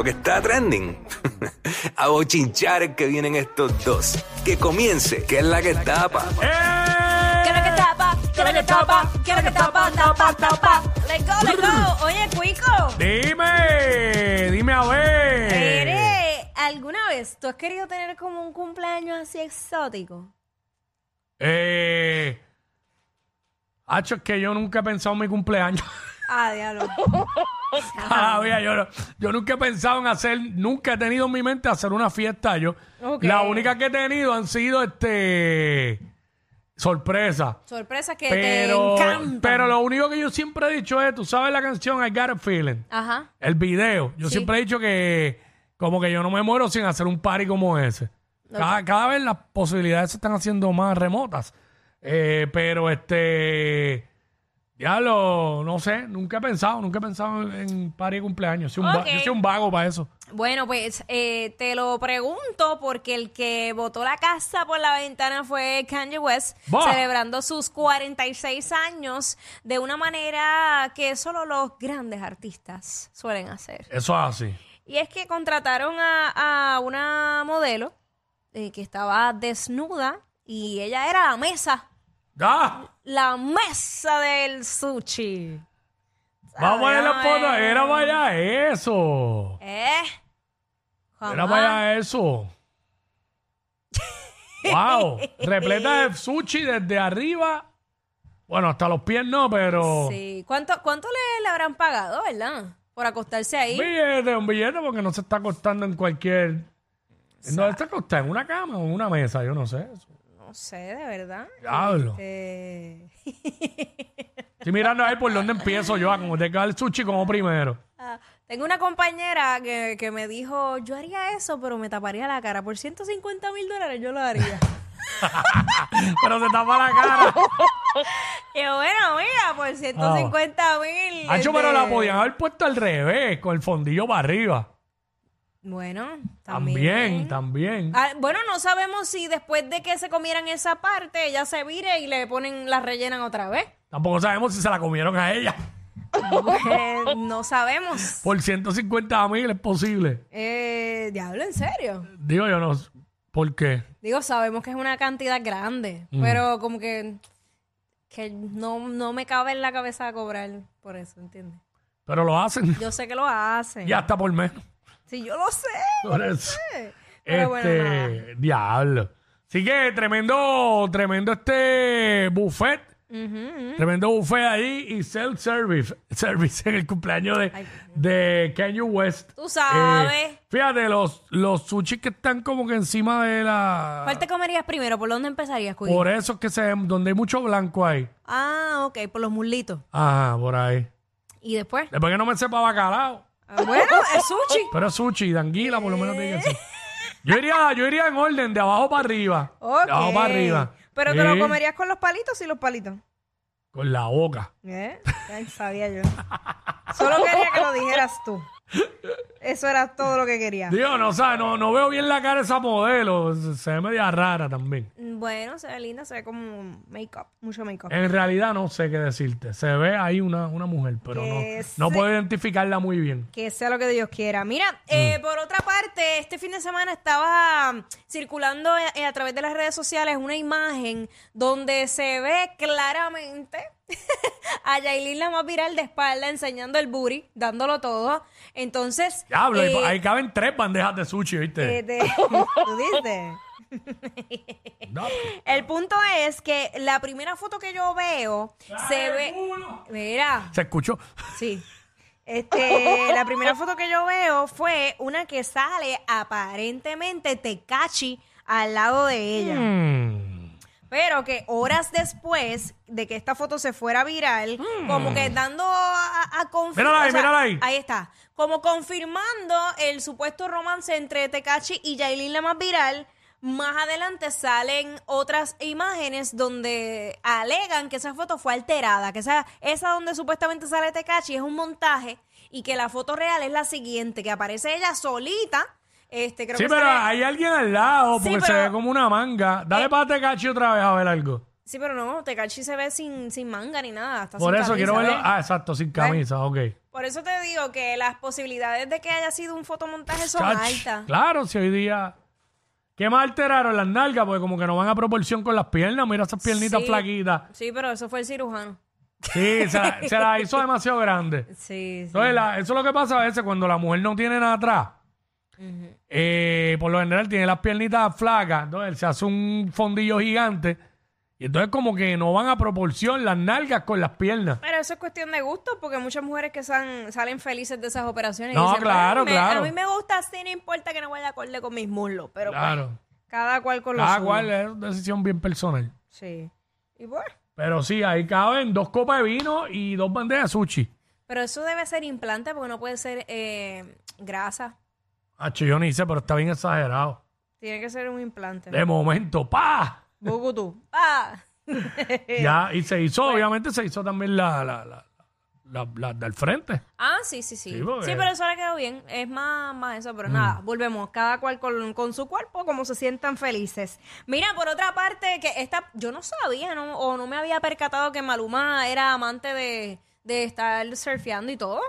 lo que está trending. A bochinchar es que vienen estos dos. Que comience, que es la que tapa. ¡Eh! ¿Qué es lo que tapa? ¿Qué es lo que tapa? ¿Qué es lo que tapa? Tapa, tapa. Let's go, let's go. Oye, Cuico. Dime, dime a ver. Eres, ¿alguna vez tú has querido tener como un cumpleaños así exótico? Eh. Hacho, es que yo nunca he pensado en mi cumpleaños. Ah, diablo. Todavía yo, no- yo nunca he pensado en hacer, nunca he tenido en mi mente hacer una fiesta yo. Ok. La única que he tenido han sido este sorpresa. Sorpresa que Pero, te encanta. pero lo único que yo siempre he dicho es, tú sabes la canción I Got a Feeling, Ajá. el video. Yo Sí. siempre he dicho que como que yo no me muero sin hacer un party como ese. Cada, cada vez las posibilidades se están haciendo más remotas. Eh, pero este, diablo, no sé, nunca he pensado, nunca he pensado en, party de cumpleaños. Soy un va- Ok. yo soy un vago para eso. Bueno, pues eh, te lo pregunto porque el que botó la casa por la ventana fue Kanye West, Bah. celebrando sus 46 años de una manera que solo los grandes artistas suelen hacer. Eso es así. Y es que contrataron a, a una modelo eh, que estaba desnuda y ella era la mesa, ¡Ah! la mesa del sushi. Vamos a poner la foto. Era allá eso. ¿Eh? Era allá eso. wow. Repleta de sushi desde arriba. Bueno, hasta los pies no, pero. Sí. ¿Cuánto, cuánto le, le habrán pagado, verdad? Por acostarse ahí. Un billete, un billete, porque no se está acostando en cualquier. No está acostando en una cama o en una mesa, yo no sé. No sé, de verdad. Diablo. Este, Estoy mirando a ver por dónde empiezo yo a como te el sushi como primero. ah, Tengo una compañera que, que me dijo, yo haría eso, pero me taparía la cara. Por 150 mil dólares yo lo haría. Pero se tapa la cara. y yo, bueno, mira, por 150 mil. Hacho, pero este, la podían haber puesto al revés, con el fondillo para arriba. Bueno, También, también. también. Ah, bueno, no sabemos si después de que se comieran esa parte, ella se vire y le ponen, la rellenan otra vez. Tampoco sabemos si se la comieron a ella. Pues, no sabemos. Por 150 mil es posible. Eh, diablo, ¿en serio? Digo yo no. ¿Por qué? Digo, sabemos que es una cantidad grande, Mm. pero como que, que no, no me cabe en la cabeza cobrar por eso, ¿entiendes? Pero lo hacen. Yo sé que lo hacen. Y hasta por menos. Sí, yo lo sé. Por eso. Pero bueno, este, diablo. Así que tremendo, tremendo este buffet. Ujú. Tremendo buffet ahí y self-service service en el cumpleaños de, de Kanye West. Tú sabes. Eh, fíjate, los, los sushi que están como que encima de la... ¿Cuál te comerías primero? ¿Por dónde empezarías, Cuy? Por eso es que se donde hay mucho blanco ahí. Ah, ok, por los muslitos. Ajá, por ahí. ¿Y después? Después que no me sepa bacalao. Ah, bueno, es sushi. Pero es sushi, de anguila, por lo menos que ser. Yo iría, yo iría en orden, de abajo para arriba. Ok. De abajo para arriba. Pero te lo Sí, comerías con los palitos y los palitos. Con la boca. ¿Eh? Ay, sabía yo. Solo quería que lo dijeras tú. Eso era todo lo que quería. Digo, no, o sea, no, no veo bien la cara de esa modelo. Se se ve media rara también. Bueno, se ve linda, se ve como make-up, mucho make-up. En realidad no sé qué decirte. Se ve ahí una, una mujer, pero no, Que no se- puedo identificarla muy bien. Que sea lo que Dios quiera. Mira, eh, Mm. por otra parte, este fin de semana estaba mm, circulando eh, a través de las redes sociales una imagen donde se ve claramente a Yailin la más viral de espalda enseñando el booty, dándolo todo. Entonces, Diablo, ahí- eh, ahí caben tres bandejas de sushi, ¿viste? eh, de- ¿tú dices? No. El punto es que la primera foto que yo veo se ve. Mira, Se escuchó. sí. Este, la primera foto que yo veo fue una que sale aparentemente Tecachi al lado de ella. Mm. Pero que horas después de que esta foto se fuera viral, como que dando a, a confir- Mírala ahí, mírala ahí. Ahí está. Como confirmando el supuesto romance entre Tecachi y Yailin la más viral. Más adelante salen otras imágenes donde alegan que esa foto fue alterada, que esa, esa donde supuestamente sale Tecachi es un montaje y que la foto real es la siguiente, que aparece ella solita. Este, creo Sí, que pero hay alguien al lado Sí, porque se pero- ve como una manga. Dale Eh. para Tecachi otra vez a ver algo. Sí, pero no, Tecachi se ve sin, sin manga ni nada. Está Por sin eso quiero verlo. ¿ves? Ah, exacto, sin camisa, ok. Por eso te digo que las posibilidades de que haya sido un fotomontaje son Chach, altas. Claro, si hoy día. ¿Qué más alteraron las nalgas? Porque como que no van a proporción con las piernas. Mira esas piernitas Sí. flaquitas. Sí, pero eso fue el cirujano. Sí, se la, se la hizo demasiado grande. Sí, sí. Entonces, la- eso es lo que pasa a veces cuando la mujer no tiene nada atrás. Eh, por lo general tiene las piernitas flacas. Entonces se hace un fondillo gigante. Y entonces como que no van a proporción las nalgas con las piernas. Pero eso es cuestión de gusto, porque muchas mujeres que salen felices de esas operaciones. y No, dicen, claro, "Bueno, me- claro. A mí me gusta así, no importa que no vaya acorde con mis muslos. Pero pues, Claro. cada cual con los Cada cual es una decisión bien personal. Sí. Y bueno, Pero sí, ahí caben dos copas de vino y dos bandejas de sushi. pero eso debe ser implante porque no puede ser eh, grasa. Hacho, yo ni sé, pero está bien exagerado. Tiene que ser un implante. De momento, ¡pa! Bucutú. ¡Ah! Ya, y se hizo, obviamente se hizo también la, la, la, la- la del frente. Ah, sí, sí, sí. Sí, Sí, porque- Mm. pero eso le quedó bien. Es más, más eso, pero nada, volvemos. Cada cual con, con su cuerpo, como se sientan felices. Mira, por otra parte, que esta, yo no sabía, ¿no? o no me había percatado que Maluma era amante de, de estar surfeando y todo.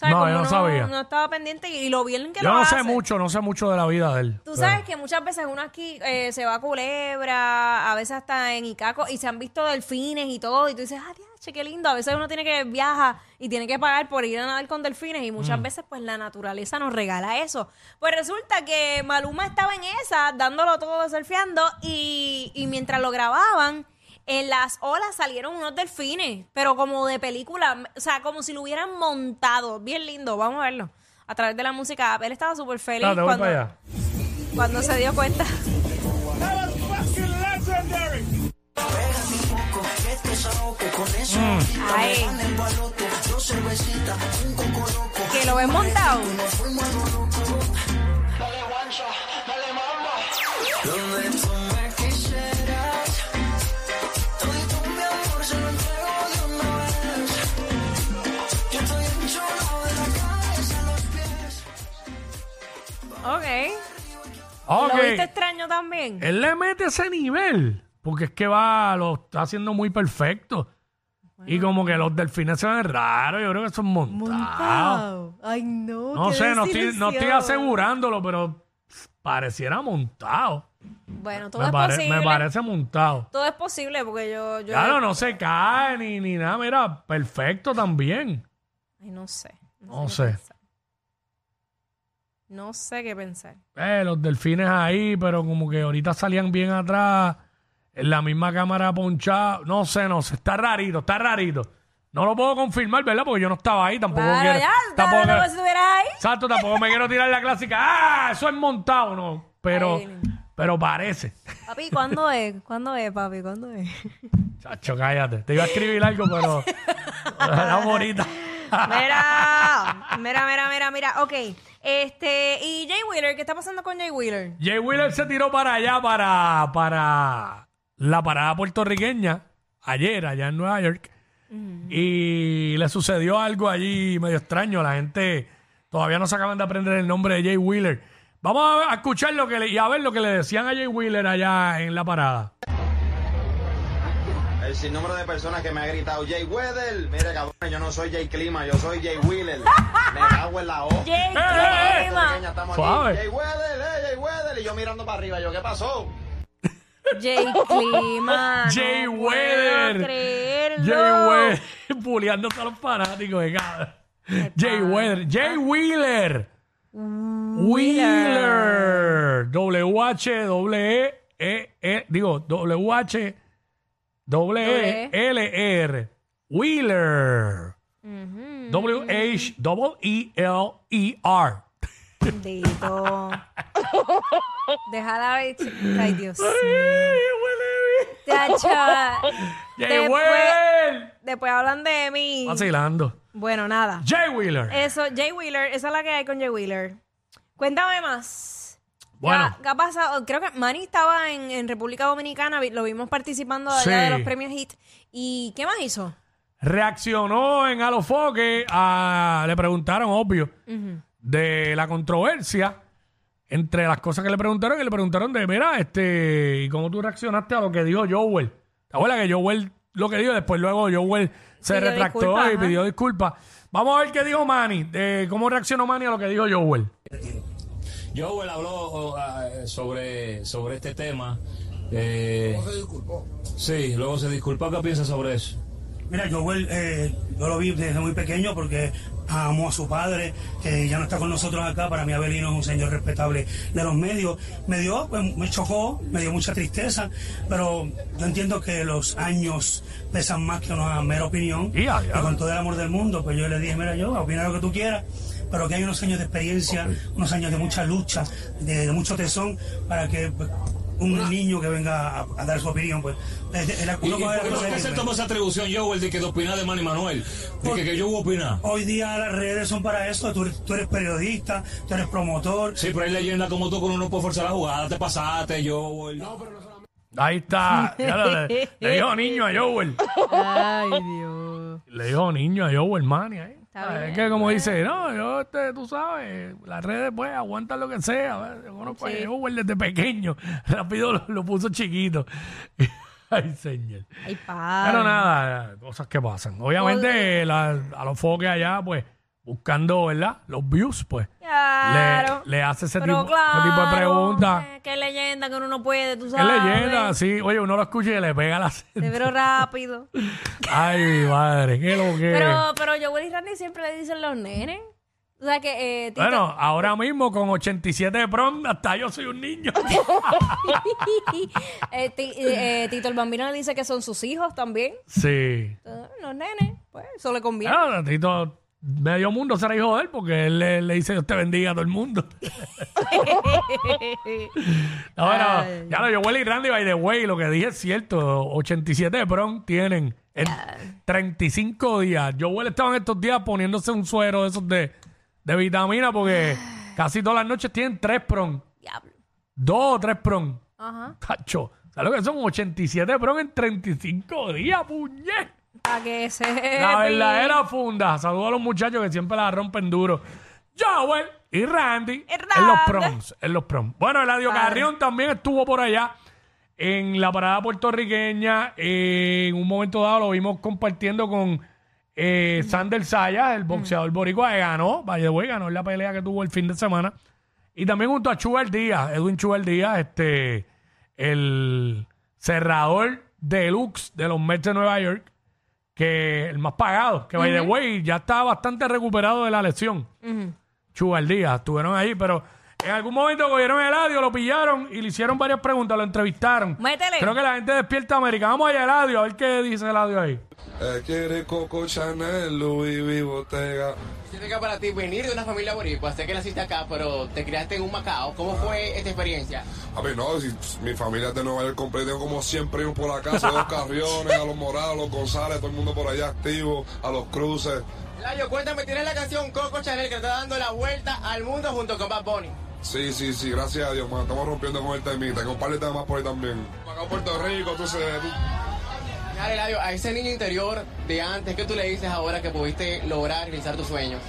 No, como yo no sabía. No estaba pendiente y, lo bien que Yo lo no sé hace. mucho, no sé mucho de la vida de él. Tú sabes que muchas veces uno aquí eh, se va a Culebra, a veces hasta en Icaco, y se han visto delfines y todo, y tú dices, ah, diache, qué lindo. A veces uno tiene que viajar y tiene que pagar por ir a nadar con delfines, y muchas Mm. veces, pues, la naturaleza nos regala eso. Pues resulta que Maluma estaba en esa, dándolo todo surfeando, y, y mientras lo grababan, en las olas salieron unos delfines, pero como de película, o sea, como si lo hubieran montado. Bien lindo, vamos a verlo. A través de la música. Él estaba súper feliz cuando, para allá. cuando se dio cuenta. Ay. Que lo ven montado. Ok. ¿Lo viste extraño también? Él le mete ese nivel. Porque es que va, lo está haciendo muy perfecto. Y como que los delfines se ven raros, yo creo que son montados. Ay, no. No qué sé, no estoy, no estoy asegurándolo, pero pareciera montado. Bueno, todo Me, es pare- posible. me parece montado. Todo es posible porque yo. yo Claro, no se cae ni, ni nada, mira, perfecto también. Ay, no sé. No qué sé. pensar. No sé qué pensar. Eh, los delfines ahí, pero como que ahorita salían bien atrás, en la misma cámara ponchada. No sé, no sé, está rarito, está rarito. No lo puedo confirmar, ¿verdad? Porque yo no estaba ahí, tampoco Claro, quiero. ya, tampoco, si estuvieras ahí. Exacto, tampoco me quiero tirar la clásica. ¡Ah! Eso es montado, no. Pero, Ay. pero parece. Papi, ¿cuándo es? ¿Cuándo es, papi? ¿Cuándo es? Chacho, cállate. Te iba a escribir algo, pero. La. Mira, mira, mira, mira, mira. Ok. Este, y Jay Wheeler, ¿qué está pasando con Jay Wheeler? Jay Wheeler se tiró para allá, para, para la parada puertorriqueña, ayer, allá en Nueva York. Y le sucedió algo allí medio extraño. La gente todavía no se acaban de aprender el nombre de Jay Wheeler. Vamos a escuchar lo que le- y a ver lo que le decían a Jay Wheeler allá en la parada. El sinnúmero de personas que me ha gritado Jay Weather. Mire, cabrón, yo no soy Jay Clima, yo soy Jay Wheeler. Me cago en la O. Jay eh. Clima. Pequeña, estamos Suave. aquí. Jay Weather, eh, Jay Weather. Y yo mirando para arriba, yo, ¿qué pasó? Jay Clima. Jay no Weather. Jay Wheeler, bulleándose a los fanáticos de cada. Jay Wheeler, Jay Wheeler. Wheeler. W-H, W-E, E, E, digo, W-H, W-E-L-R. Wheeler. W-H, W-E-L-E-R. Bendito. Déjala ver. Ay, Dios. Tacha. Jay Después- Wheeler. Después hablan de mí. Vacilando. Bueno, nada. Jay Wheeler. Eso, Jay Wheeler, esa es la que hay con Jay Wheeler. Cuéntame más. Bueno. ¿Qué ha pasado? Creo que Manny estaba en, en República Dominicana, lo vimos participando allá Sí. de los premios HIT. ¿Y qué más hizo? reaccionó en Alofoque a le preguntaron obvio de la controversia entre las cosas que le preguntaron y le preguntaron de mira este y cómo tú reaccionaste a lo que dijo Joel ¿Te acuerdas que Joel lo que dijo? Después luego Joel se Pidió retractó disculpas, y ajá. pidió disculpas. Vamos a ver qué dijo Manny, de cómo reaccionó Manny a lo que dijo Joel. Joel habló eh, sobre, sobre este tema. Eh, se disculpó? Sí, luego se disculpó. ¿Qué piensa sobre eso? Mira, Joel, eh, yo lo vi desde muy pequeño porque amó a su padre, que ya no está con nosotros acá. Para mí, Abelino es un señor respetable de los medios. Me dio, pues, me chocó, me dio mucha tristeza, pero yo entiendo que los años pesan más que una mera opinión. Y a Y con todo el amor del mundo, pues yo le dije, mira, yo, opina lo que tú quieras, pero que hay unos años de experiencia, unos años de mucha lucha, de, de mucho tesón, para que pues, un niño que venga a, a dar su opinión, pues, es- es la- ¿Y, por qué se tomó esa atribución, Joel, de que opinar de Manny Manuel? De que, que yo voy a opinar. Hoy día las redes son para eso. Tú, eres- tú eres periodista, tú eres promotor. Sí, pero hay leyendas como tú con uno no puede forzar la jugada. Te pasaste, Joel. Ahí está. Ya lo- le, le dijo niño a Joel. Ay, Dios. Le dijo niño a Joel Manny ahí. Está Ah, bien, es que como dice, no, yo, este, tú sabes, las redes pues aguantan lo que sea. ¿ves? Yo conozco Sí. a desde pequeño. Rápido lo, lo puso chiquito. Ay, señor. Ay, padre. Pero nada, cosas que pasan. Obviamente, la- a los foques allá, pues, buscando, ¿verdad? Los views, pues. Claro. Le, le hace ese Pero tipo, ese tipo de preguntas. eh, Qué leyenda que uno no puede, tú Es sabes. leyenda, sí. Oye, uno lo escucha y le pega la Te veo rápido. Ay, mi madre, qué lo que. Pero, pero Joel y Randy siempre le dicen los nenes. O sea que, eh, Tito- Bueno, ahora mismo con 87 de prom, hasta yo soy un niño. eh, ti- eh, Tito el Bambino le dice que son sus hijos también. sí. Eh, los nenes, pues eso le conviene. Claro, Tito, medio mundo será hijo de él porque él le, le dice Dios te bendiga a todo el mundo. No, bueno, Ay. ya lo Joel y Randy, by the way, lo que dije es cierto. 87 de prom tienen en 35 días. Joel estaba en estos días poniéndose un suero de esos de, de vitamina porque casi todas las noches tienen tres prom. Diablo. Dos o tres prom. Ajá. Tacho, ¿sabes lo que son? 87 prom en 35 días, puñet. Para que se. La verdadera funda. Saludos a los muchachos que siempre la rompen duro. Joel y Randy, en los proms. En los proms. Bueno, Eladio Padre. Carrión también estuvo por allá en la parada puertorriqueña. Eh, en un momento dado lo vimos compartiendo con eh, Sander Sayas, el boxeador boricua, que ganó, the way, ganó en la pelea que tuvo el fin de semana. Y también junto a Chuel Díaz, Edwin Chuel Díaz, este, el cerrador deluxe de los Mets de Nueva York, que el más pagado, que by the way ya está bastante recuperado de la lesión. Chugal Díaz, estuvieron ahí, pero en algún momento cogieron el audio, lo pillaron y le hicieron varias preguntas, lo entrevistaron. Métele. Creo que la gente despierta América. Vamos allá al audio, a ver qué dice el audio ahí. Eh, quiere Coco Chanel, Louis V. Bottega. Significa para ti venir de una familia boricua, sé que naciste acá, pero te criaste en un Macao. ¿Cómo fue esta experiencia? A ver, no, si mi familia es de Nueva York completa, como 100 primos por acá, soy los Carriones, a los Morales, a los González, todo el mundo por allá activo, a los Cruces. Eladio, cuéntame, tienes la canción Coco Chanel que está dando la vuelta al mundo junto con Bad Bunny. Sí, sí, sí, gracias a Dios, man, estamos rompiendo con el temita, tengo un par de temas por ahí también. Acá en Puerto Rico, tú sabes, tú- Dale, a ese niño interior de antes, ¿qué tú le dices ahora que pudiste lograr realizar tus sueños?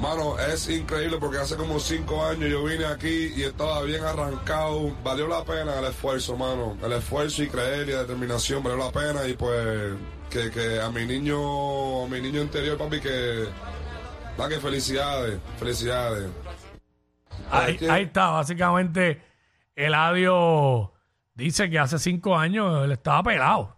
Mano, es increíble porque hace como 5 años yo vine aquí y estaba bien arrancado. Valió la pena el esfuerzo, mano. El esfuerzo y creer y la determinación valió la pena y pues que, que a mi niño, a mi niño interior, papi, que... Da que felicidades, felicidades. Ahí, que- ahí está, básicamente el audio dice que hace cinco años él estaba pelado.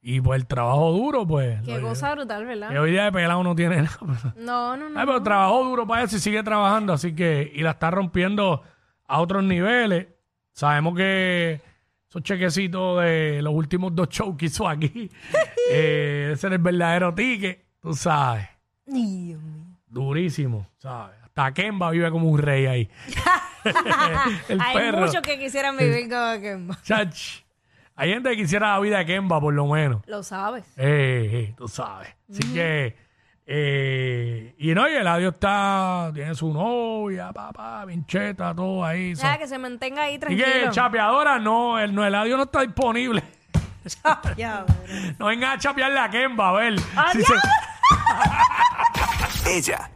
Y pues el trabajo duro, pues. Qué lo- cosa brutal, ¿verdad? que hoy día de pelado no tiene nada. No, no, no. Ay, pero trabajó duro para eso y sigue trabajando, así que, y la está rompiendo a otros niveles. Sabemos que esos chequecitos de los últimos dos shows que hizo aquí, eh, ese es el verdadero ticket, tú sabes. Dios mío. Durísimo, ¿sabes? Hasta Kemba vive como un rey ahí. el Hay perro. muchos que quisieran vivir como Kemba. Chach. Hay gente que quisiera la vida de Kemba, por lo menos. Lo sabes. Eh, eh, tú sabes. Así que, eh, y no, y el audio está, tiene su novia, papá, bien cheta, todo ahí. Ya, ¿sabes? que se mantenga ahí Y tranquilo. que chapeadora no, el, no, el audio no está disponible. Ya, No venga a chapearle a Kemba, a ver. ¡Ah, si se- Ella